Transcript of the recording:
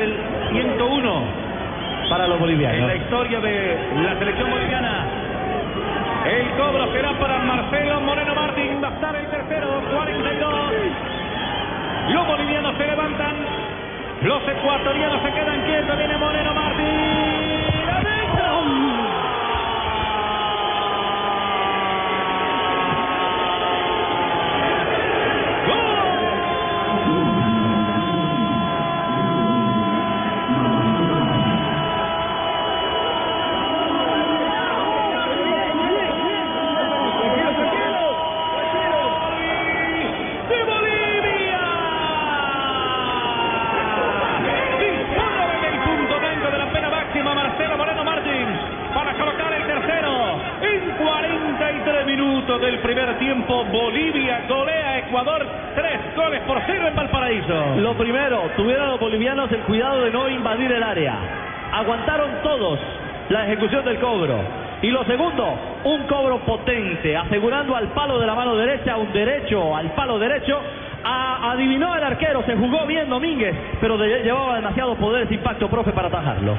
el 101 para los en bolivianos. la historia de la selección boliviana. El cobro será para Marcelo Moreno Martín. Va a estar el tercero, 42. Los bolivianos se levantan. Los ecuatorianos se quedan 43 minutos del primer tiempo, Bolivia golea Ecuador tres goles por cero en Valparaíso. Lo primero, tuvieron los bolivianos el cuidado de no invadir el área. Aguantaron todos la ejecución del cobro. Y lo segundo, un cobro potente, asegurando al palo de la mano derecha, un derecho al palo derecho. Adivinó el arquero, se jugó bien Domínguez, pero llevaba demasiado poder ese impacto, profe, para atajarlo.